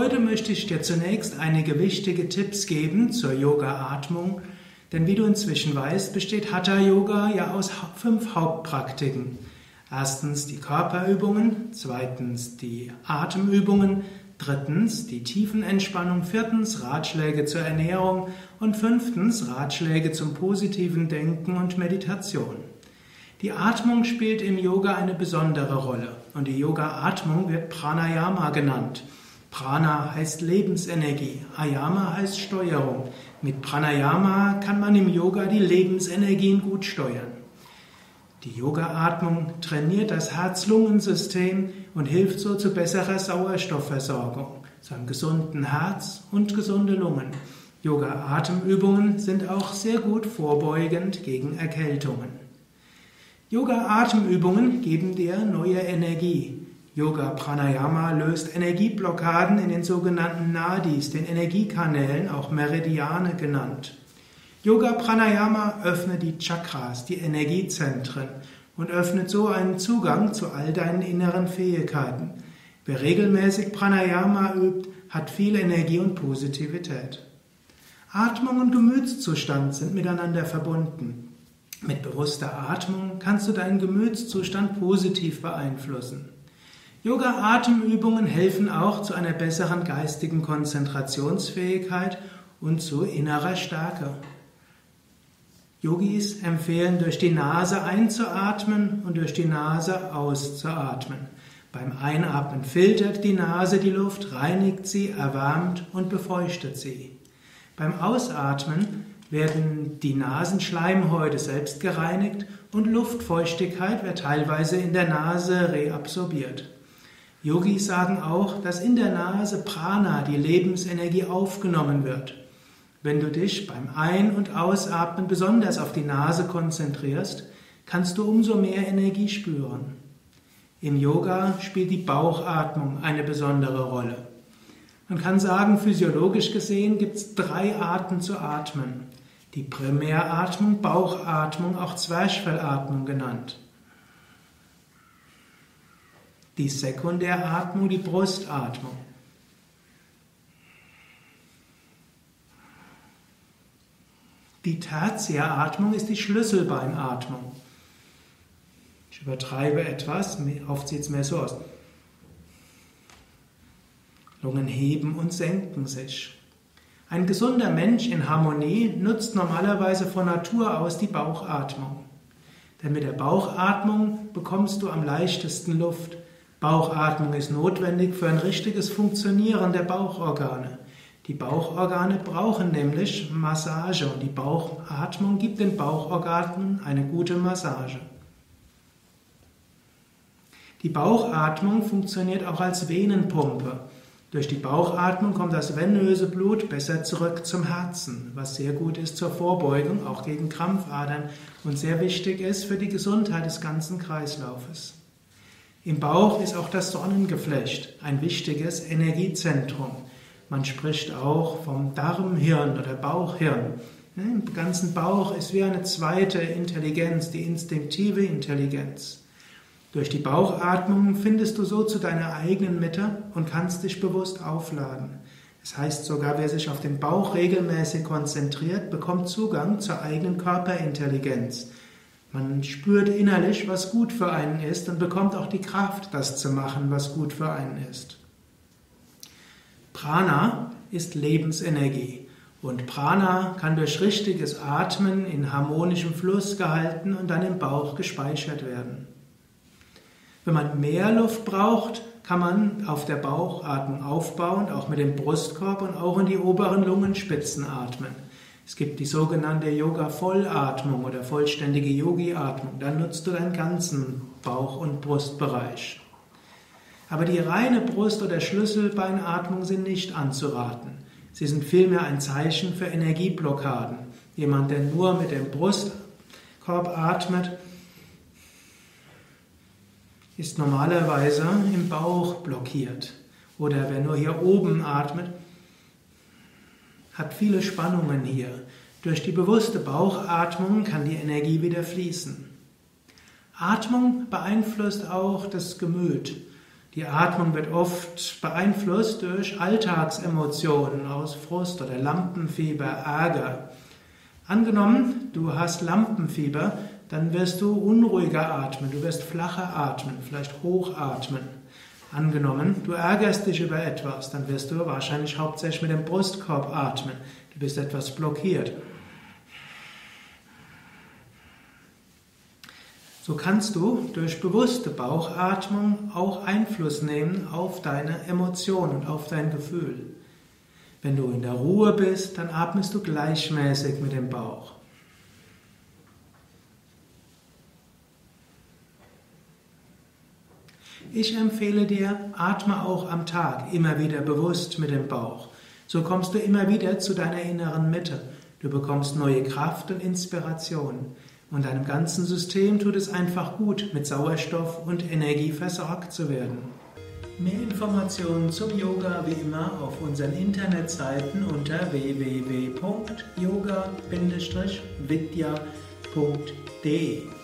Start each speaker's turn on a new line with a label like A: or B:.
A: Heute möchte ich dir zunächst einige wichtige Tipps geben zur Yoga-Atmung, denn wie du inzwischen weißt, besteht Hatha Yoga ja aus fünf Hauptpraktiken. Erstens die Körperübungen, zweitens die Atemübungen, drittens die Tiefenentspannung, viertens Ratschläge zur Ernährung und fünftens Ratschläge zum positiven Denken und Meditation. Die Atmung spielt im Yoga eine besondere Rolle und die Yoga-Atmung wird Pranayama genannt. Prana heißt Lebensenergie, Ayama heißt Steuerung. Mit Pranayama kann man im Yoga die Lebensenergien gut steuern. Die Yoga-Atmung trainiert das Herz-Lungen-System und hilft so zu besserer Sauerstoffversorgung, zu einem gesunden Herz und gesunde Lungen. Yoga-Atemübungen sind auch sehr gut vorbeugend gegen Erkältungen. Yoga-Atemübungen geben dir neue Energie. Yoga Pranayama löst Energieblockaden in den sogenannten Nadis, den Energiekanälen, auch Meridiane genannt. Yoga Pranayama öffnet die Chakras, die Energiezentren und öffnet so einen Zugang zu all deinen inneren Fähigkeiten. Wer regelmäßig Pranayama übt, hat viel Energie und Positivität. Atmung und Gemütszustand sind miteinander verbunden. Mit bewusster Atmung kannst du deinen Gemütszustand positiv beeinflussen. Yoga-Atemübungen helfen auch zu einer besseren geistigen Konzentrationsfähigkeit und zu innerer Stärke. Yogis empfehlen, durch die Nase einzuatmen und durch die Nase auszuatmen. Beim Einatmen filtert die Nase die Luft, reinigt sie, erwärmt und befeuchtet sie. Beim Ausatmen werden die Nasenschleimhäute selbst gereinigt und Luftfeuchtigkeit wird teilweise in der Nase reabsorbiert. Yogis sagen auch, dass in der Nase Prana, die Lebensenergie, aufgenommen wird. Wenn du dich beim Ein- und Ausatmen besonders auf die Nase konzentrierst, kannst du umso mehr Energie spüren. Im Yoga spielt die Bauchatmung eine besondere Rolle. Man kann sagen, physiologisch gesehen gibt es drei Arten zu atmen. Die Primäratmung, Bauchatmung, auch Zwerchfellatmung genannt. Die Sekundäratmung, die Brustatmung. Die Tertiäratmung ist die Schlüsselbeinatmung. Ich übertreibe etwas, oft sieht es mehr so aus. Lungen heben und senken sich. Ein gesunder Mensch in Harmonie nutzt normalerweise von Natur aus die Bauchatmung. Denn mit der Bauchatmung bekommst du am leichtesten Luft. Bauchatmung ist notwendig für ein richtiges Funktionieren der Bauchorgane. Die Bauchorgane brauchen nämlich Massage und die Bauchatmung gibt den Bauchorganen eine gute Massage. Die Bauchatmung funktioniert auch als Venenpumpe. Durch die Bauchatmung kommt das venöse Blut besser zurück zum Herzen, was sehr gut ist zur Vorbeugung, auch gegen Krampfadern und sehr wichtig ist für die Gesundheit des ganzen Kreislaufes. Im Bauch ist auch das Sonnengeflecht ein wichtiges Energiezentrum. Man spricht auch vom Darmhirn oder Bauchhirn. Im ganzen Bauch ist wie eine zweite Intelligenz, die instinktive Intelligenz. Durch die Bauchatmung findest du so zu deiner eigenen Mitte und kannst dich bewusst aufladen. Das heißt sogar, wer sich auf den Bauch regelmäßig konzentriert, bekommt Zugang zur eigenen Körperintelligenz. Man spürt innerlich, was gut für einen ist und bekommt auch die Kraft, das zu machen, was gut für einen ist. Prana ist Lebensenergie und Prana kann durch richtiges Atmen in harmonischem Fluss gehalten und dann im Bauch gespeichert werden. Wenn man mehr Luft braucht, kann man auf der Bauchatmung aufbauen, auch mit dem Brustkorb und auch in die oberen Lungenspitzen atmen. Es gibt die sogenannte Yoga-Vollatmung oder vollständige Yogi-Atmung. Dann nutzt du deinen ganzen Bauch- und Brustbereich. Aber die reine Brust- oder Schlüsselbeinatmung sind nicht anzuraten. Sie sind vielmehr ein Zeichen für Energieblockaden. Jemand, der nur mit dem Brustkorb atmet, ist normalerweise im Bauch blockiert. Oder wer nur hier oben atmet, hat viele Spannungen hier. Durch die bewusste Bauchatmung kann die Energie wieder fließen. Atmung beeinflusst auch das Gemüt. Die Atmung wird oft beeinflusst durch Alltagsemotionen aus Frust oder Lampenfieber, Ärger. Angenommen, du hast Lampenfieber, dann wirst du unruhiger atmen, du wirst flacher atmen, vielleicht hochatmen. Angenommen, du ärgerst dich über etwas, dann wirst du wahrscheinlich hauptsächlich mit dem Brustkorb atmen. Du bist etwas blockiert. So kannst du durch bewusste Bauchatmung auch Einfluss nehmen auf deine Emotionen und auf dein Gefühl. Wenn du in der Ruhe bist, dann atmest du gleichmäßig mit dem Bauch. Ich empfehle dir, atme auch am Tag immer wieder bewusst mit dem Bauch. So kommst du immer wieder zu deiner inneren Mitte. Du bekommst neue Kraft und Inspiration. Und deinem ganzen System tut es einfach gut, mit Sauerstoff und Energie versorgt zu werden. Mehr Informationen zum Yoga wie immer auf unseren Internetseiten unter www.yoga-vidya.de